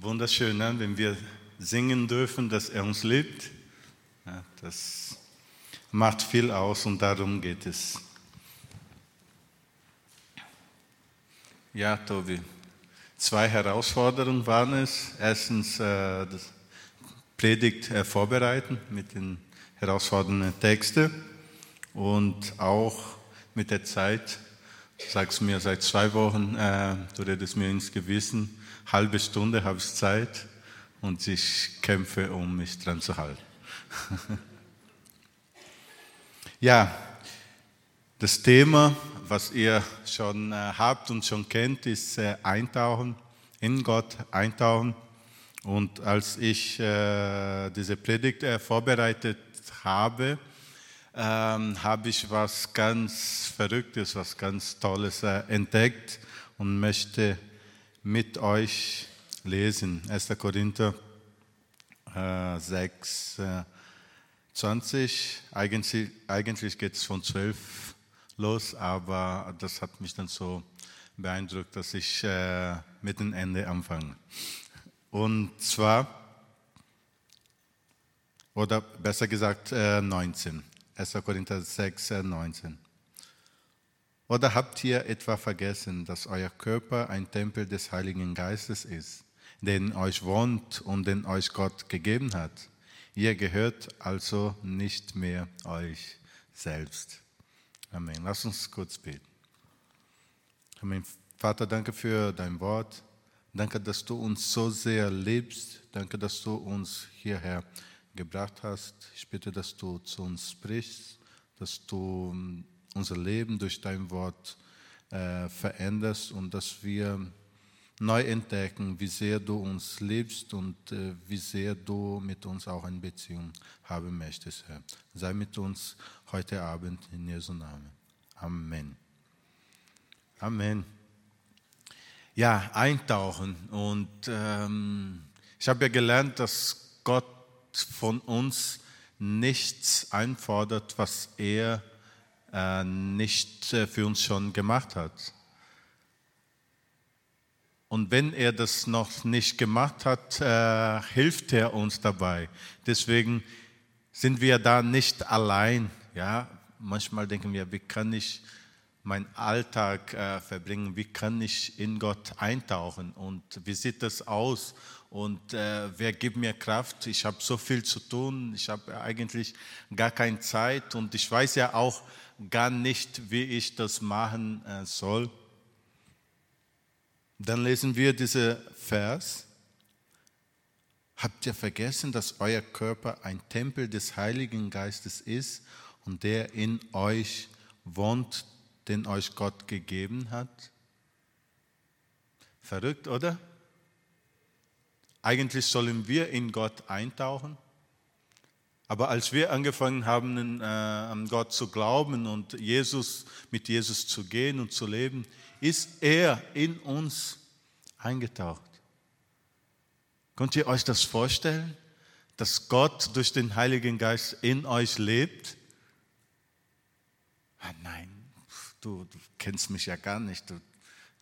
wunderschön, ne? wenn wir singen dürfen, dass er uns liebt. Ja, das macht viel aus und darum geht es. Ja, Tobi, zwei Herausforderungen waren es. Erstens äh, das Predigt äh, vorbereiten mit den herausfordernden Texten und auch mit der Zeit. Sagst mir seit zwei Wochen, äh, du redest mir ins Gewissen, halbe Stunde habe ich Zeit und ich kämpfe, um mich dran zu halten. ja, das Thema, was ihr schon äh, habt und schon kennt, ist äh, Eintauchen, in Gott eintauchen. Und als ich äh, diese Predigt äh, vorbereitet habe, ähm, habe ich was ganz Verrücktes, was ganz Tolles entdeckt und möchte mit euch lesen. 1. Korinther äh, 6, äh, 20. Eigentlich, eigentlich geht es von 12 los, aber das hat mich dann so beeindruckt, dass ich äh, mit dem Ende anfange. Und zwar, oder besser gesagt äh, 19. 1. Korinther 6, 19. Oder habt ihr etwa vergessen, dass euer Körper ein Tempel des Heiligen Geistes ist, der in euch wohnt und den euch Gott gegeben hat? Ihr gehört also nicht mehr euch selbst. Amen. Lass uns kurz beten. Amen. Vater, danke für dein Wort. Danke, dass du uns so sehr liebst. Danke, dass du uns hierher gebracht hast. Ich bitte, dass du zu uns sprichst, dass du unser Leben durch dein Wort äh, veränderst und dass wir neu entdecken, wie sehr du uns liebst und äh, wie sehr du mit uns auch eine Beziehung haben möchtest, Herr. Sei mit uns heute Abend in Jesu Namen. Amen. Amen. Ja, eintauchen. Und ähm, ich habe ja gelernt, dass Gott von uns nichts einfordert, was er nicht äh, für uns schon gemacht hat. Und wenn er das noch nicht gemacht hat, äh, hilft er uns dabei. Deswegen sind wir da nicht allein. Ja, manchmal denken wir, wie kann ich meinen Alltag äh, verbringen? Wie kann ich in Gott eintauchen? Und wie sieht das aus? Und äh, wer gibt mir Kraft? Ich habe so viel zu tun. Ich habe eigentlich gar keine Zeit. Und ich weiß ja auch, gar nicht, wie ich das machen äh, soll. Dann lesen wir diesen Vers. Habt ihr vergessen, dass euer Körper ein Tempel des Heiligen Geistes ist und der in euch wohnt, den euch Gott gegeben hat? Verrückt, oder? Eigentlich sollen wir in Gott eintauchen. Aber als wir angefangen haben, äh, an Gott zu glauben und Jesus, mit Jesus zu gehen und zu leben, ist er in uns eingetaucht. Könnt ihr euch das vorstellen, dass Gott durch den Heiligen Geist in euch lebt? Ah, nein, du, du kennst mich ja gar nicht. Du,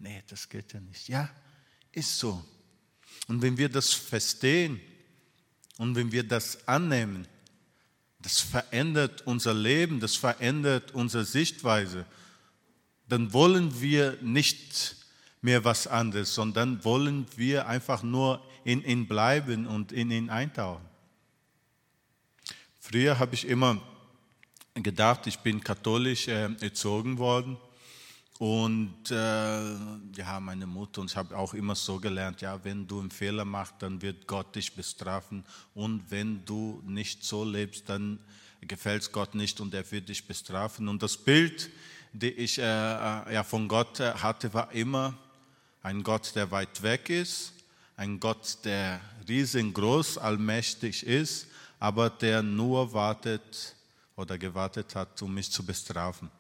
nee, das geht ja nicht. Ja, ist so. Und wenn wir das verstehen und wenn wir das annehmen, das verändert unser Leben, das verändert unsere Sichtweise. Dann wollen wir nicht mehr was anderes, sondern wollen wir einfach nur in ihn bleiben und in ihn eintauchen. Früher habe ich immer gedacht, ich bin katholisch äh, erzogen worden und äh, ja, meine Mutter und ich habe auch immer so gelernt, ja, wenn du einen Fehler machst, dann wird Gott dich bestrafen. Und wenn du nicht so lebst, dann gefällt es Gott nicht und er wird dich bestrafen. Und das Bild, das ich äh, äh, ja, von Gott äh, hatte, war immer ein Gott, der weit weg ist, ein Gott, der riesengroß, allmächtig ist, aber der nur wartet oder gewartet hat, um mich zu bestrafen.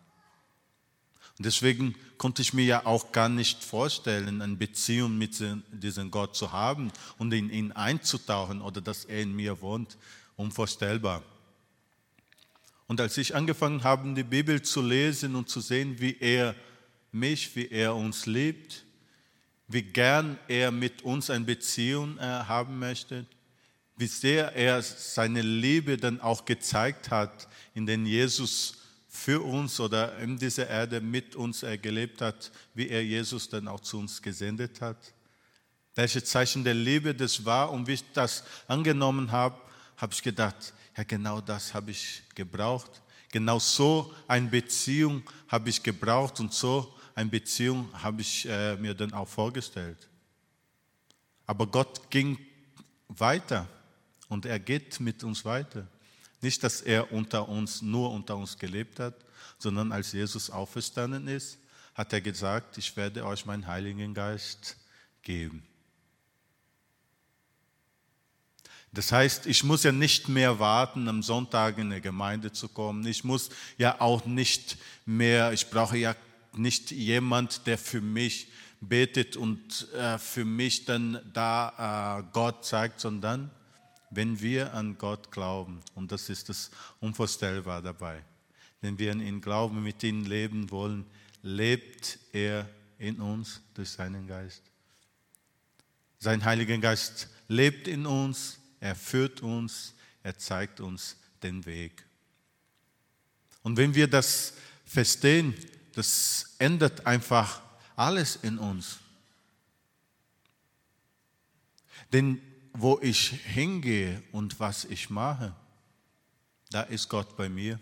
Deswegen konnte ich mir ja auch gar nicht vorstellen, eine Beziehung mit diesem Gott zu haben und in ihn einzutauchen oder dass er in mir wohnt. Unvorstellbar. Und als ich angefangen habe, die Bibel zu lesen und zu sehen, wie er mich, wie er uns liebt, wie gern er mit uns eine Beziehung äh, haben möchte, wie sehr er seine Liebe dann auch gezeigt hat, in den Jesus für uns oder in dieser Erde mit uns er gelebt hat, wie er Jesus dann auch zu uns gesendet hat. Welche Zeichen der Liebe das war und wie ich das angenommen habe, habe ich gedacht, ja genau das habe ich gebraucht. Genau so eine Beziehung habe ich gebraucht und so eine Beziehung habe ich äh, mir dann auch vorgestellt. Aber Gott ging weiter und er geht mit uns weiter. Nicht, dass er unter uns, nur unter uns gelebt hat, sondern als Jesus auferstanden ist, hat er gesagt, ich werde euch meinen Heiligen Geist geben. Das heißt, ich muss ja nicht mehr warten, am Sonntag in der Gemeinde zu kommen. Ich muss ja auch nicht mehr, ich brauche ja nicht jemand, der für mich betet und äh, für mich dann da äh, Gott zeigt, sondern wenn wir an Gott glauben, und das ist das Unvorstellbar dabei, wenn wir an ihn glauben, mit ihm leben wollen, lebt er in uns durch seinen Geist. Sein Heiliger Geist lebt in uns er führt uns, er zeigt uns den Weg. Und wenn wir das verstehen, das ändert einfach alles in uns. Denn wo ich hingehe und was ich mache, da ist Gott bei mir.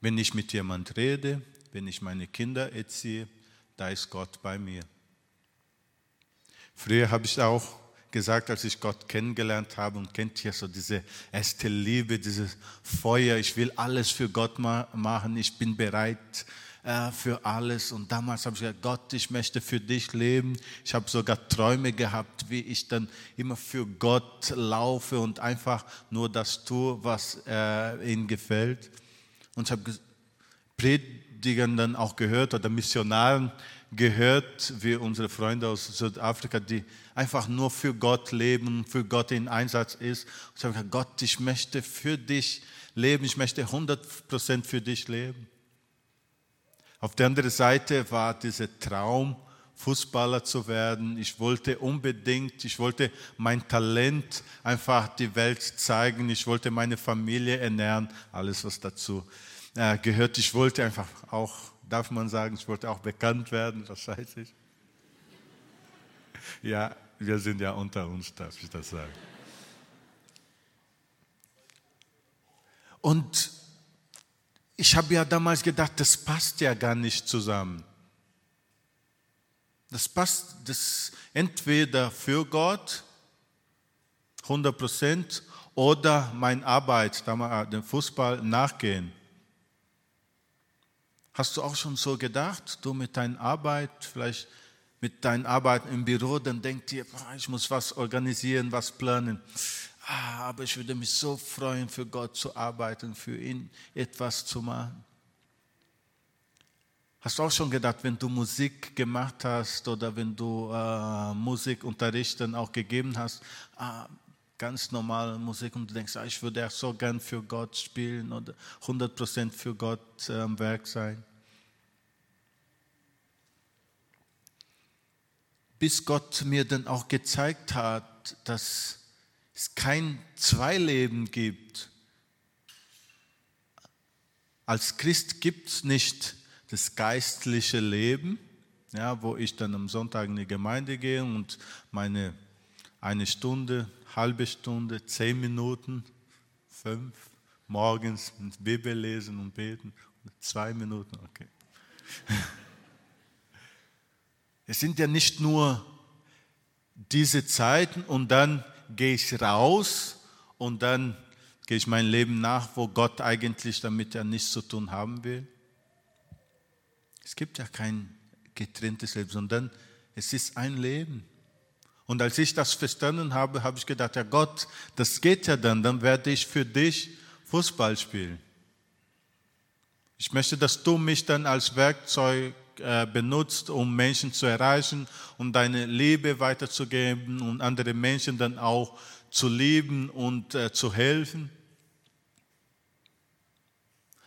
Wenn ich mit jemand rede, wenn ich meine Kinder erziehe, da ist Gott bei mir. Früher habe ich auch gesagt, als ich Gott kennengelernt habe und kennt ja so diese erste Liebe, dieses Feuer, ich will alles für Gott machen, ich bin bereit äh, für alles. Und damals habe ich gesagt, Gott, ich möchte für dich leben. Ich habe sogar Träume gehabt, wie ich dann immer für Gott laufe und einfach nur das tue, was äh, ihm gefällt. Und ich habe Predigern dann auch gehört oder Missionaren gehört, wie unsere Freunde aus Südafrika, die einfach nur für Gott leben, für Gott in Einsatz ist. Und ich habe gesagt, Gott, ich möchte für dich leben, ich möchte 100% für dich leben. Auf der anderen Seite war dieser Traum, Fußballer zu werden. Ich wollte unbedingt, ich wollte mein Talent einfach die Welt zeigen. Ich wollte meine Familie ernähren, alles was dazu äh, gehört. Ich wollte einfach auch darf man sagen, ich wollte auch bekannt werden, das weiß ich. Ja, wir sind ja unter uns, darf ich das sagen. Und ich habe ja damals gedacht, das passt ja gar nicht zusammen. Das passt das entweder für Gott 100 Prozent oder meine Arbeit, dem Fußball nachgehen. Hast du auch schon so gedacht, du mit deiner Arbeit, vielleicht mit deiner Arbeit im Büro, dann denkt ihr, ich muss was organisieren, was planen. Ah, aber ich würde mich so freuen, für Gott zu arbeiten, für ihn etwas zu machen. Hast du auch schon gedacht, wenn du Musik gemacht hast oder wenn du äh, Musikunterricht dann auch gegeben hast, ah, ganz normale Musik und du denkst, ah, ich würde auch so gern für Gott spielen oder 100% für Gott äh, am Werk sein? bis Gott mir dann auch gezeigt hat, dass es kein Zweileben gibt. Als Christ gibt es nicht das geistliche Leben, ja, wo ich dann am Sonntag in die Gemeinde gehe und meine eine Stunde, halbe Stunde, zehn Minuten, fünf, morgens Bibel lesen und beten, zwei Minuten, okay. Es sind ja nicht nur diese Zeiten und dann gehe ich raus und dann gehe ich mein Leben nach, wo Gott eigentlich damit ja nichts zu tun haben will. Es gibt ja kein getrenntes Leben, sondern es ist ein Leben. Und als ich das verstanden habe, habe ich gedacht, ja Gott, das geht ja dann, dann werde ich für dich Fußball spielen. Ich möchte, dass du mich dann als Werkzeug äh, benutzt, um Menschen zu erreichen und deine Liebe weiterzugeben und andere Menschen dann auch zu lieben und äh, zu helfen,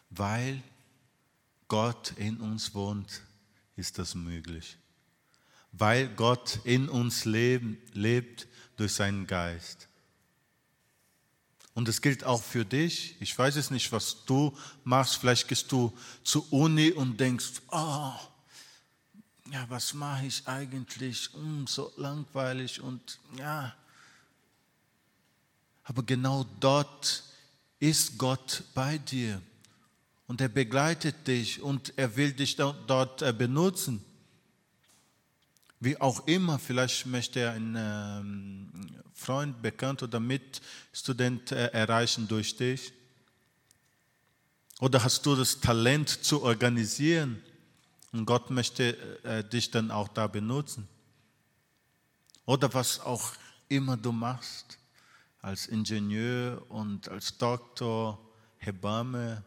weil Gott in uns wohnt, ist das möglich. weil Gott in uns leben, lebt durch seinen Geist. Und es gilt auch für dich. Ich weiß es nicht, was du machst. Vielleicht gehst du zur Uni und denkst, oh, ja, was mache ich eigentlich? Hm, so langweilig und ja. Aber genau dort ist Gott bei dir und er begleitet dich und er will dich dort äh, benutzen. Wie auch immer, vielleicht möchte er einen ähm, Freund, Bekannt oder Mitstudent äh, erreichen durch dich. Oder hast du das Talent zu organisieren und Gott möchte äh, dich dann auch da benutzen. Oder was auch immer du machst, als Ingenieur und als Doktor, Hebamme,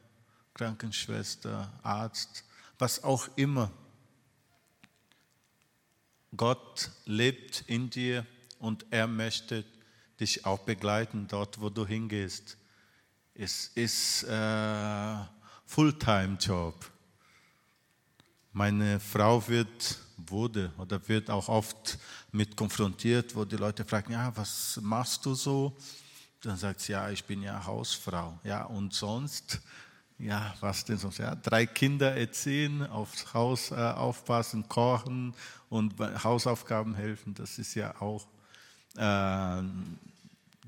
Krankenschwester, Arzt, was auch immer. Gott lebt in dir und er möchte dich auch begleiten dort, wo du hingehst. Es ist äh, Fulltime-Job. Meine Frau wird, wurde oder wird auch oft mit konfrontiert, wo die Leute fragen, ja, was machst du so? Dann sagt sie, ja, ich bin ja Hausfrau. Ja, und sonst? ja, was denn sonst? Ja, drei Kinder erziehen, aufs Haus äh, aufpassen, kochen und Hausaufgaben helfen, das ist ja auch äh,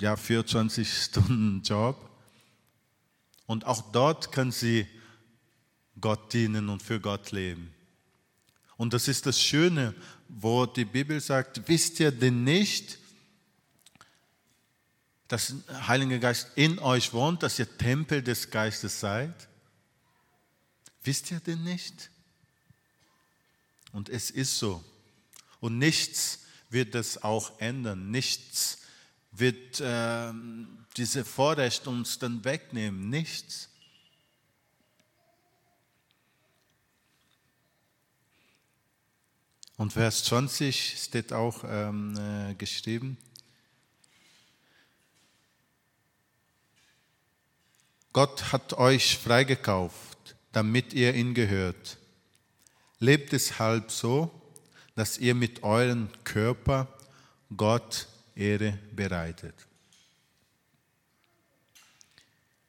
ja, 24 Stunden Job. Und auch dort können sie Gott dienen und für Gott leben. Und das ist das Schöne, wo die Bibel sagt, wisst ihr denn nicht, dass der Heilige Geist in euch wohnt, dass ihr Tempel des Geistes seid? Wisst ihr denn nicht? Und es ist so. Und nichts wird das auch ändern. Nichts wird äh, diese Vorrecht uns dann wegnehmen. Nichts. Und Vers 20 steht auch ähm, äh, geschrieben. Gott hat euch freigekauft, damit ihr ihn gehört. Lebt deshalb so, dass ihr mit eurem Körper Gott Ehre bereitet.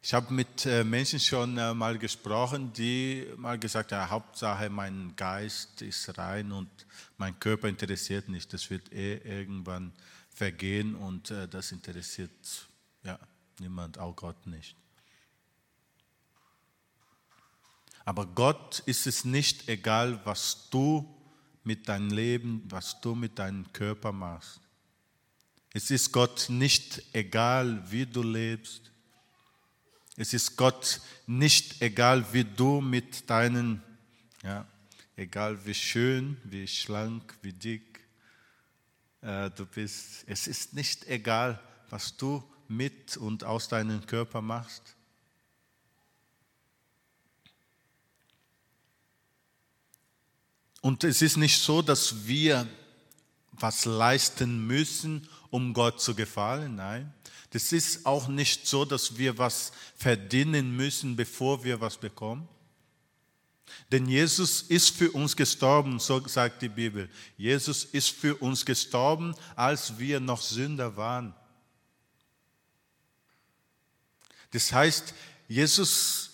Ich habe mit äh, Menschen schon äh, mal gesprochen, die mal gesagt haben, Hauptsache mein Geist ist rein und mein Körper interessiert nicht. Das wird eh irgendwann vergehen und äh, das interessiert ja, niemand, auch Gott nicht. Aber Gott ist es nicht egal, was du mit deinem Leben, was du mit deinem Körper machst. Es ist Gott nicht egal, wie du lebst. Es ist Gott nicht egal, wie du mit deinen, ja, egal wie schön, wie schlank, wie dick äh, du bist. Es ist nicht egal, was du mit und aus deinem Körper machst. Und es ist nicht so, dass wir was leisten müssen, um Gott zu gefallen. Nein. Das ist auch nicht so, dass wir was verdienen müssen, bevor wir was bekommen. Denn Jesus ist für uns gestorben, so sagt die Bibel. Jesus ist für uns gestorben, als wir noch Sünder waren. Das heißt, Jesus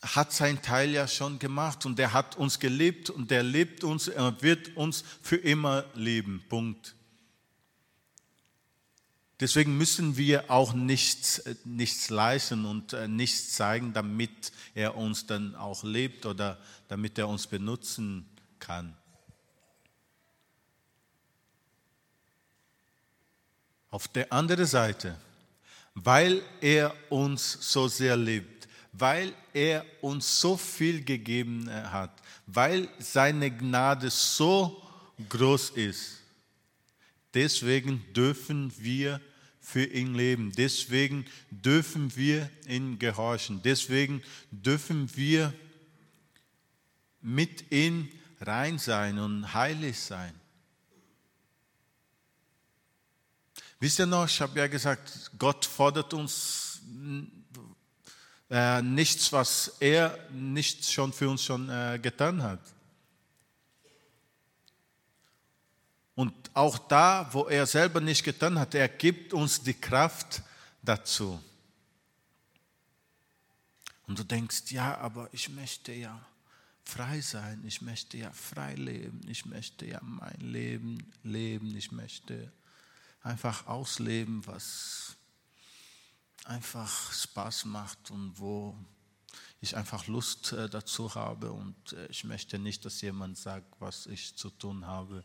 hat sein Teil ja schon gemacht und er hat uns geliebt und er lebt uns, er wird uns für immer lieben. Punkt. Deswegen müssen wir auch nichts, nichts leisten und äh, nichts zeigen, damit er uns dann auch lebt oder damit er uns benutzen kann. Auf der anderen Seite, weil er uns so sehr liebt, weil er uns so viel gegeben äh, hat, weil seine Gnade so groß ist. Deswegen dürfen wir für ihn leben. Deswegen dürfen wir ihn gehorchen. Deswegen dürfen wir mit ihm rein sein und heilig sein. Wisst ihr noch, ich habe ja gesagt, Gott fordert uns äh, nichts, was er nicht schon für uns schon äh, getan hat. Und auch da, wo er selber nicht getan hat, er gibt uns die Kraft dazu. Und du denkst, ja, aber ich möchte ja frei sein, ich möchte ja frei leben, ich möchte ja mein Leben leben, ich möchte einfach ausleben, was einfach Spaß macht und wo ich einfach Lust äh, dazu habe und äh, ich möchte nicht, dass jemand sagt, was ich zu tun habe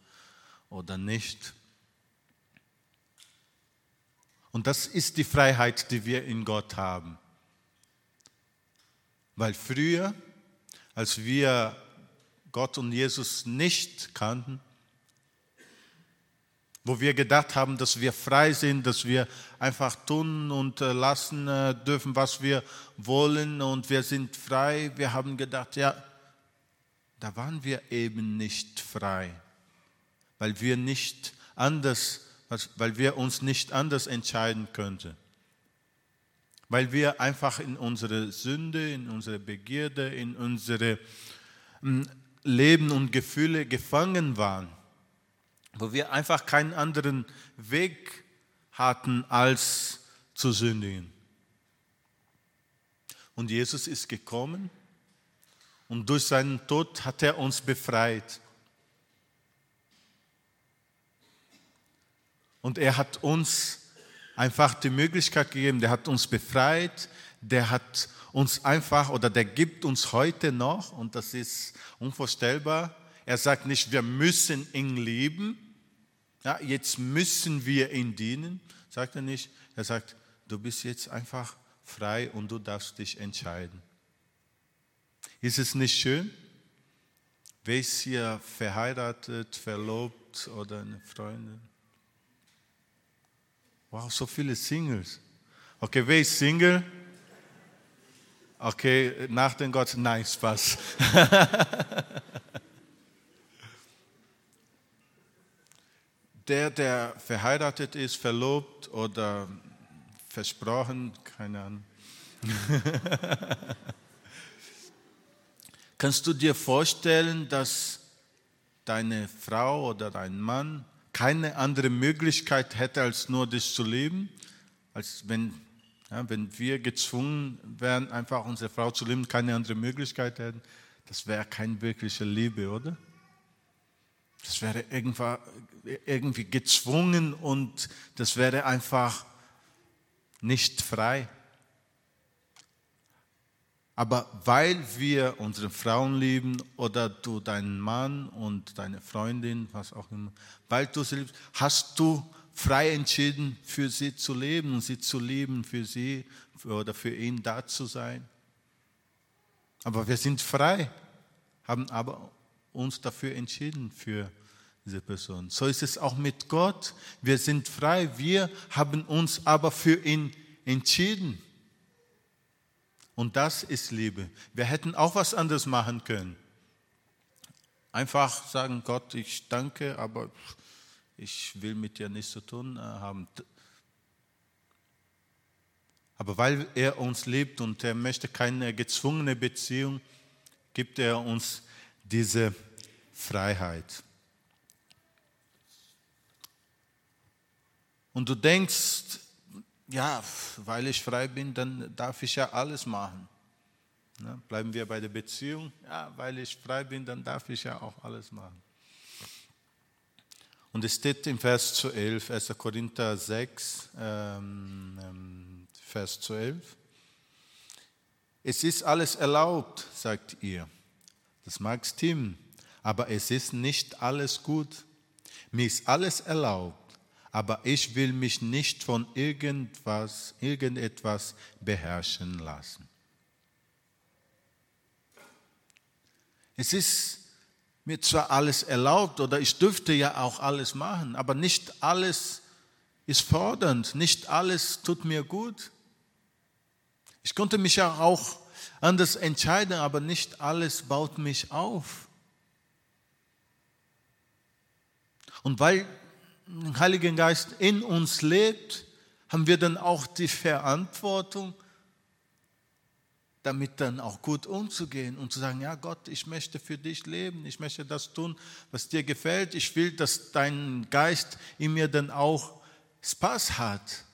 oder nicht. Und das ist die Freiheit, die wir in Gott haben. Weil früher, als wir Gott und Jesus nicht kannten, wo wir gedacht haben, dass wir frei sind, dass wir einfach tun und äh, lassen äh, dürfen, was wir wollen und wir sind frei. Wir haben gedacht, ja, da waren wir eben nicht frei, weil wir nicht anders, weil wir uns nicht anders entscheiden könnten. Weil wir einfach in unsere Sünde, in unsere Begierde, in unsere hm, Leben und Gefühle gefangen waren wo wir einfach keinen anderen Weg hatten, als zu sündigen. Und Jesus ist gekommen und durch seinen Tod hat er uns befreit. Und er hat uns einfach die Möglichkeit gegeben, der hat uns befreit, der hat uns einfach oder der gibt uns heute noch, und das ist unvorstellbar, er sagt nicht, wir müssen ihn lieben, ja, jetzt müssen wir ihn dienen, sagt er nicht. Er sagt, du bist jetzt einfach frei und du darfst dich entscheiden. Ist es nicht schön? Wer ist hier verheiratet, verlobt oder eine Freundin? Wow, so viele Singles. Okay, wer ist Single? Okay, nach dem Gott, nein, Spaß. der, der verheiratet ist, verlobt oder versprochen, keine Ahnung. Kannst du dir vorstellen, dass deine Frau oder dein Mann keine andere Möglichkeit hätte, als nur dich zu lieben? Als wenn, ja, wenn wir gezwungen wären, einfach unsere Frau zu lieben, keine andere Möglichkeit hätten? Das wäre keine wirkliche Liebe, oder? Das wäre irgendwie gezwungen und das wäre einfach nicht frei. Aber weil wir unsere Frauen lieben oder du deinen Mann und deine Freundin, was auch immer, weil du sie liebst, hast du frei entschieden, für sie zu leben und sie zu lieben, für sie oder für ihn da zu sein. Aber wir sind frei, haben aber uns dafür entschieden, für diese Person. So ist es auch mit Gott. Wir sind frei, wir haben uns aber für ihn entschieden. Und das ist Liebe. Wir hätten auch was anderes machen können. Einfach sagen, Gott, ich danke, aber ich will mit dir nichts zu tun äh, haben. Aber weil er uns liebt und er möchte keine gezwungene Beziehung, gibt er uns diese Freiheit. Und du denkst, ja, weil ich frei bin, dann darf ich ja alles machen. Ne? Bleiben wir bei der Beziehung. Ja, weil ich frei bin, dann darf ich ja auch alles machen. Und es steht im Vers 12, 1. Korinther 6, ähm, ähm, Vers 12. Es ist alles erlaubt, sagt ihr. Das mag stimmen, aber es ist nicht alles gut. Mir ist alles erlaubt, aber ich will mich nicht von irgendwas, irgendetwas beherrschen lassen. Es ist mir zwar alles erlaubt oder ich dürfte ja auch alles machen, aber nicht alles ist fordernd, nicht alles tut mir gut. Ich konnte mich ja auch anders entscheiden, aber nicht alles baut mich auf. Und weil den Heiligen Geist in uns lebt, haben wir dann auch die Verantwortung, damit dann auch gut umzugehen und zu sagen, ja Gott, ich möchte für dich leben, ich möchte das tun, was dir gefällt. Ich will, dass dein Geist in mir dann auch Spaß hat.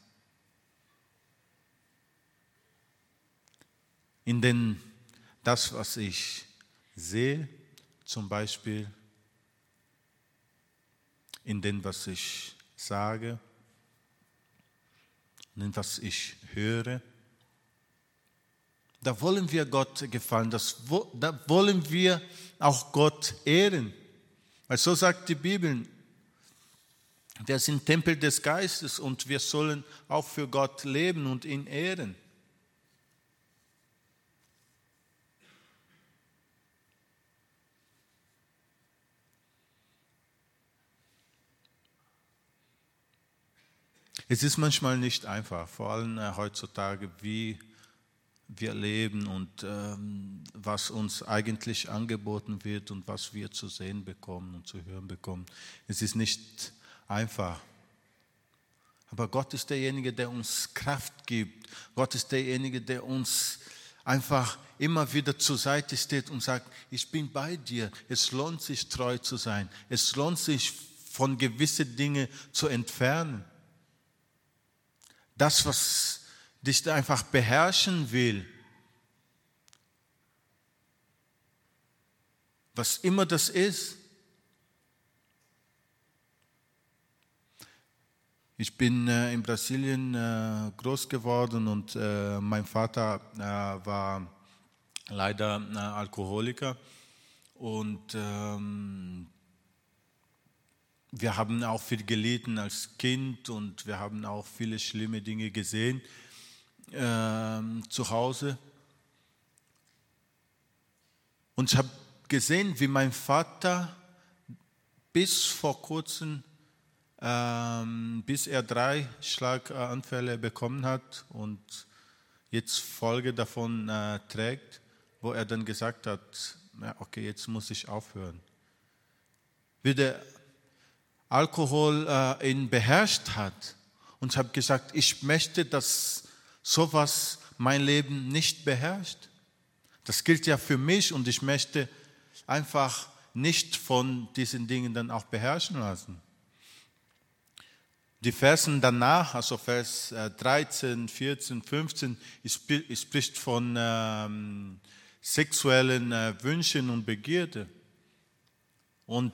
In den, das, was ich sehe, zum Beispiel, in dem, was ich sage, in dem, was ich höre, da wollen wir Gott gefallen, das, da wollen wir auch Gott ehren. Weil so sagt die Bibel, wir sind Tempel des Geistes und wir sollen auch für Gott leben und ihn ehren. Es ist manchmal nicht einfach, vor allem äh, heutzutage, wie wir leben und ähm, was uns eigentlich angeboten wird und was wir zu sehen bekommen und zu hören bekommen. Es ist nicht einfach. Aber Gott ist derjenige, der uns Kraft gibt. Gott ist derjenige, der uns einfach immer wieder zur Seite steht und sagt, ich bin bei dir. Es lohnt sich, treu zu sein. Es lohnt sich, von gewissen Dingen zu entfernen. Das, was dich einfach beherrschen will, was immer das ist. Ich bin äh, in Brasilien äh, groß geworden und äh, mein Vater äh, war leider äh, Alkoholiker und ähm, wir haben auch viel gelitten als Kind und wir haben auch viele schlimme Dinge gesehen äh, zu Hause. Und ich habe gesehen, wie mein Vater bis vor kurzem, ähm, bis er drei Schlaganfälle bekommen hat und jetzt Folge davon äh, trägt, wo er dann gesagt hat, ja, okay, jetzt muss ich aufhören. Wie der Alkohol äh, ihn beherrscht hat. Und ich habe gesagt, ich möchte, dass sowas mein Leben nicht beherrscht. Das gilt ja für mich und ich möchte einfach nicht von diesen Dingen dann auch beherrschen lassen. Die Versen danach, also Vers 13, 14, 15, spricht von ähm, sexuellen äh, Wünschen und Begierde. Und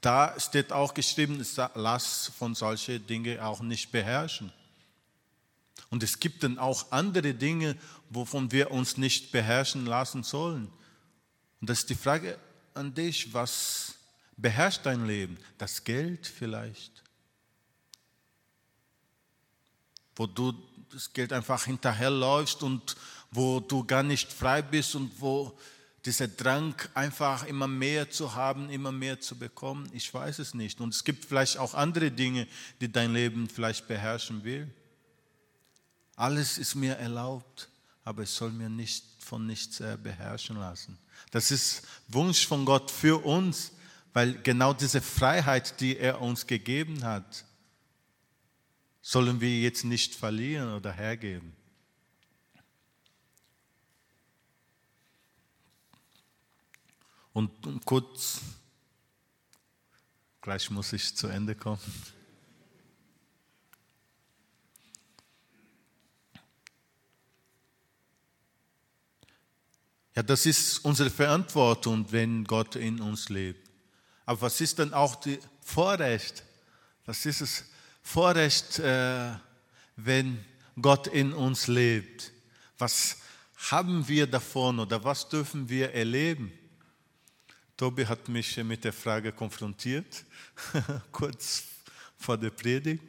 da steht auch geschrieben, lass von solchen Dingen auch nicht beherrschen. Und es gibt dann auch andere Dinge, wovon wir uns nicht beherrschen lassen sollen. Und das ist die Frage an dich, was beherrscht dein Leben? Das Geld vielleicht? Wo du das Geld einfach hinterherläufst und wo du gar nicht frei bist und wo dieser Drang einfach immer mehr zu haben, immer mehr zu bekommen, ich weiß es nicht. Und es gibt vielleicht auch andere Dinge, die dein Leben vielleicht beherrschen will. Alles ist mir erlaubt, aber es soll mir nicht von nichts äh, beherrschen lassen. Das ist Wunsch von Gott für uns, weil genau diese Freiheit, die er uns gegeben hat, sollen wir jetzt nicht verlieren oder hergeben. Und kurz, gleich muss ich zu Ende kommen. Ja, das ist unsere Verantwortung, wenn Gott in uns lebt. Aber was ist dann auch das Vorrecht? Was ist das Vorrecht, äh, wenn Gott in uns lebt? Was haben wir davon oder was dürfen wir erleben? Tobi hat mich mit der Frage konfrontiert, kurz vor der Predigt.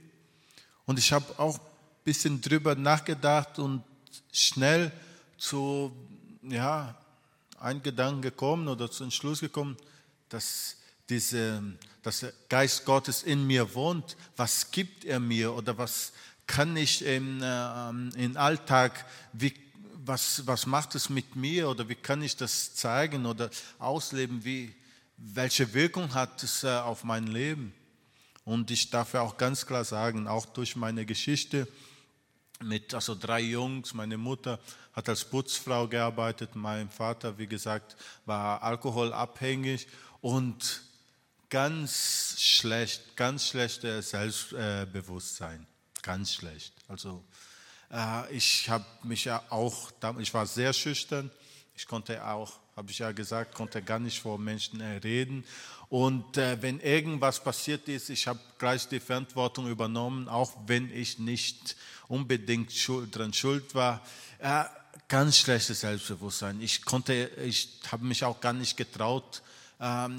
Und ich habe auch ein bisschen drüber nachgedacht und schnell zu ja, ein Gedanke gekommen oder zum Schluss gekommen, dass, diese, dass der Geist Gottes in mir wohnt. Was gibt er mir oder was kann ich im, äh, im Alltag, wie, was, was macht es mit mir oder wie kann ich das zeigen oder ausleben, wie, welche Wirkung hat es äh, auf mein Leben? Und ich darf ja auch ganz klar sagen, auch durch meine Geschichte, mit also drei Jungs. Meine Mutter hat als Putzfrau gearbeitet. Mein Vater, wie gesagt, war alkoholabhängig und ganz schlecht, ganz schlechtes Selbstbewusstsein. Ganz schlecht. Also äh, ich habe mich ja auch, ich war sehr schüchtern. Ich konnte auch, habe ich ja gesagt, konnte gar nicht vor Menschen äh, reden. Und äh, wenn irgendwas passiert ist, ich habe gleich die Verantwortung übernommen, auch wenn ich nicht unbedingt schuld, dran schuld war. Äh, ganz schlechtes Selbstbewusstsein. Ich konnte, ich habe mich auch gar nicht getraut, äh,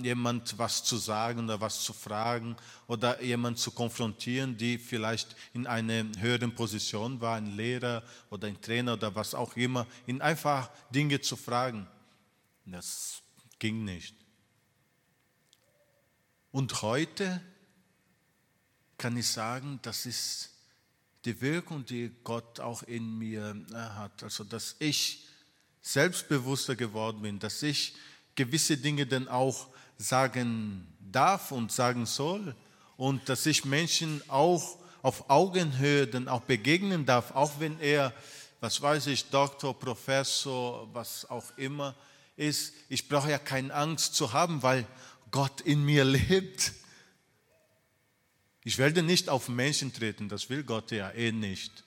jemand was zu sagen oder was zu fragen oder jemand zu konfrontieren, die vielleicht in einer höheren Position war, ein Lehrer oder ein Trainer oder was auch immer, ihn einfach Dinge zu fragen. Das ging nicht. Und heute kann ich sagen, das ist die Wirkung, die Gott auch in mir äh, hat. Also, dass ich selbstbewusster geworden bin, dass ich gewisse Dinge dann auch sagen darf und sagen soll und dass ich Menschen auch auf Augenhöhe dann auch begegnen darf, auch wenn er, was weiß ich, Doktor, Professor, was auch immer ist. Ich brauche ja keine Angst zu haben, weil Gott in mir lebt. Ich werde nicht auf Menschen treten, das will Gott ja eh nicht.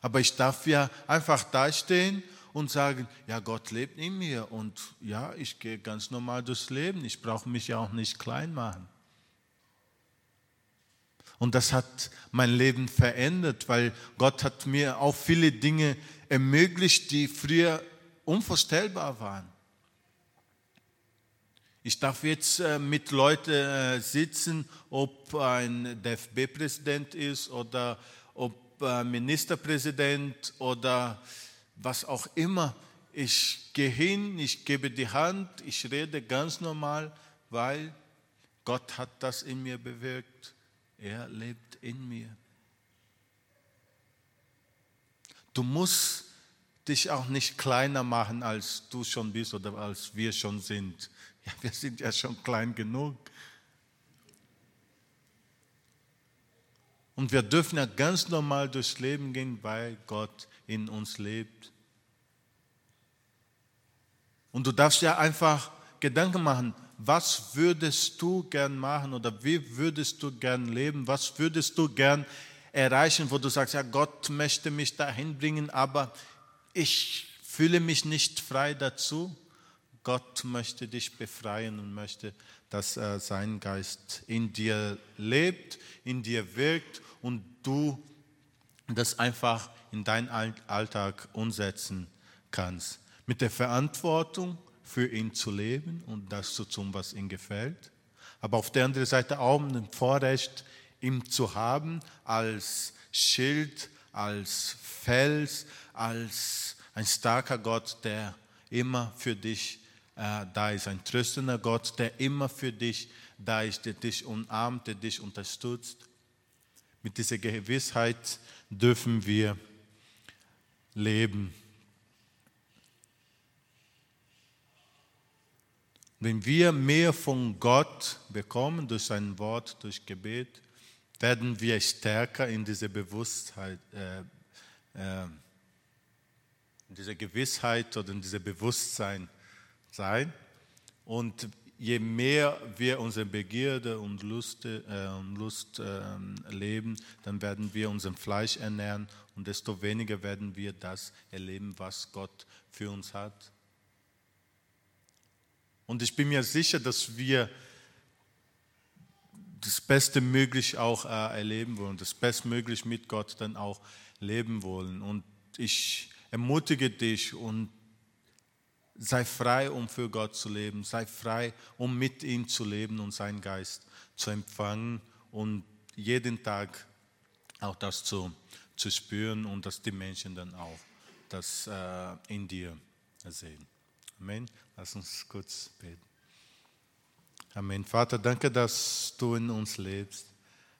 Aber ich darf ja einfach dastehen und sagen, ja, Gott lebt in mir und ja, ich gehe ganz normal durchs Leben. Ich brauche mich ja auch nicht klein machen. Und das hat mein Leben verändert, weil Gott hat mir auch viele Dinge ermöglicht, die früher unvorstellbar waren. Ich darf jetzt äh, mit Leuten äh, sitzen, ob ein DFB-Präsident ist oder ob Ministerpräsident oder was auch immer. Ich gehe hin, ich gebe die Hand, ich rede ganz normal, weil Gott hat das in mir bewirkt. Er lebt in mir. Du musst dich auch nicht kleiner machen, als du schon bist oder als wir schon sind. Ja, wir sind ja schon klein genug. Und wir dürfen ja ganz normal durchs Leben gehen, weil Gott in uns lebt. Und du darfst ja einfach Gedanken machen, was würdest du gern machen oder wie würdest du gern leben, was würdest du gern erreichen, wo du sagst, ja, Gott möchte mich dahin bringen, aber ich fühle mich nicht frei dazu. Gott möchte dich befreien und möchte, dass äh, sein Geist in dir lebt, in dir wirkt und du das einfach in deinen Alltag umsetzen kannst mit der Verantwortung für ihn zu leben und das zu tun, was ihm gefällt. Aber auf der anderen Seite auch ein Vorrecht, ihm zu haben als Schild, als Fels, als ein starker Gott, der immer für dich äh, da ist, ein tröstender Gott, der immer für dich da ist, der dich umarmt, der dich unterstützt. Mit dieser Gewissheit dürfen wir leben. Wenn wir mehr von Gott bekommen durch sein Wort, durch Gebet, werden wir stärker in diese Bewusstheit, äh, äh, in diese Gewissheit oder in diesem Bewusstsein sein. Und je mehr wir unsere Begierde und Lust, äh, Lust äh, leben, dann werden wir unser Fleisch ernähren und desto weniger werden wir das erleben, was Gott für uns hat. Und ich bin mir sicher, dass wir das Beste möglich auch äh, erleben wollen, das Bestmöglich mit Gott dann auch leben wollen. Und ich ermutige dich und sei frei, um für Gott zu leben, sei frei, um mit ihm zu leben und seinen Geist zu empfangen und jeden Tag auch das zu, zu spüren und dass die Menschen dann auch das äh, in dir sehen. Amen. Lass uns kurz beten. Amen. Vater, danke, dass du in uns lebst.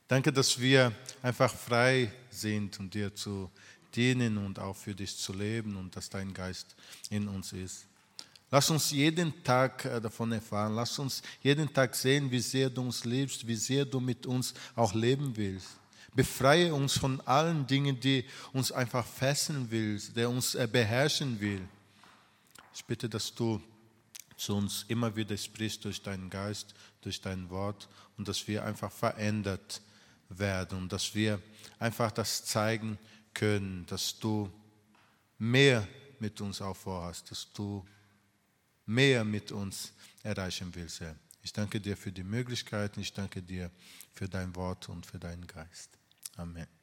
Danke, dass wir einfach frei sind, um dir zu dienen und auch für dich zu leben und dass dein Geist in uns ist. Lass uns jeden Tag äh, davon erfahren. Lass uns jeden Tag sehen, wie sehr du uns liebst, wie sehr du mit uns auch leben willst. Befreie uns von allen Dingen, die uns einfach fesseln will, der uns äh, beherrschen will. Ich bitte, dass du zu uns immer wieder sprichst durch deinen Geist, durch dein Wort und dass wir einfach verändert werden und dass wir einfach das zeigen können, dass du mehr mit uns auch vorhast, dass du mehr mit uns erreichen willst, Herr. Ich danke dir für die Möglichkeiten, ich danke dir für dein Wort und für deinen Geist. Amen.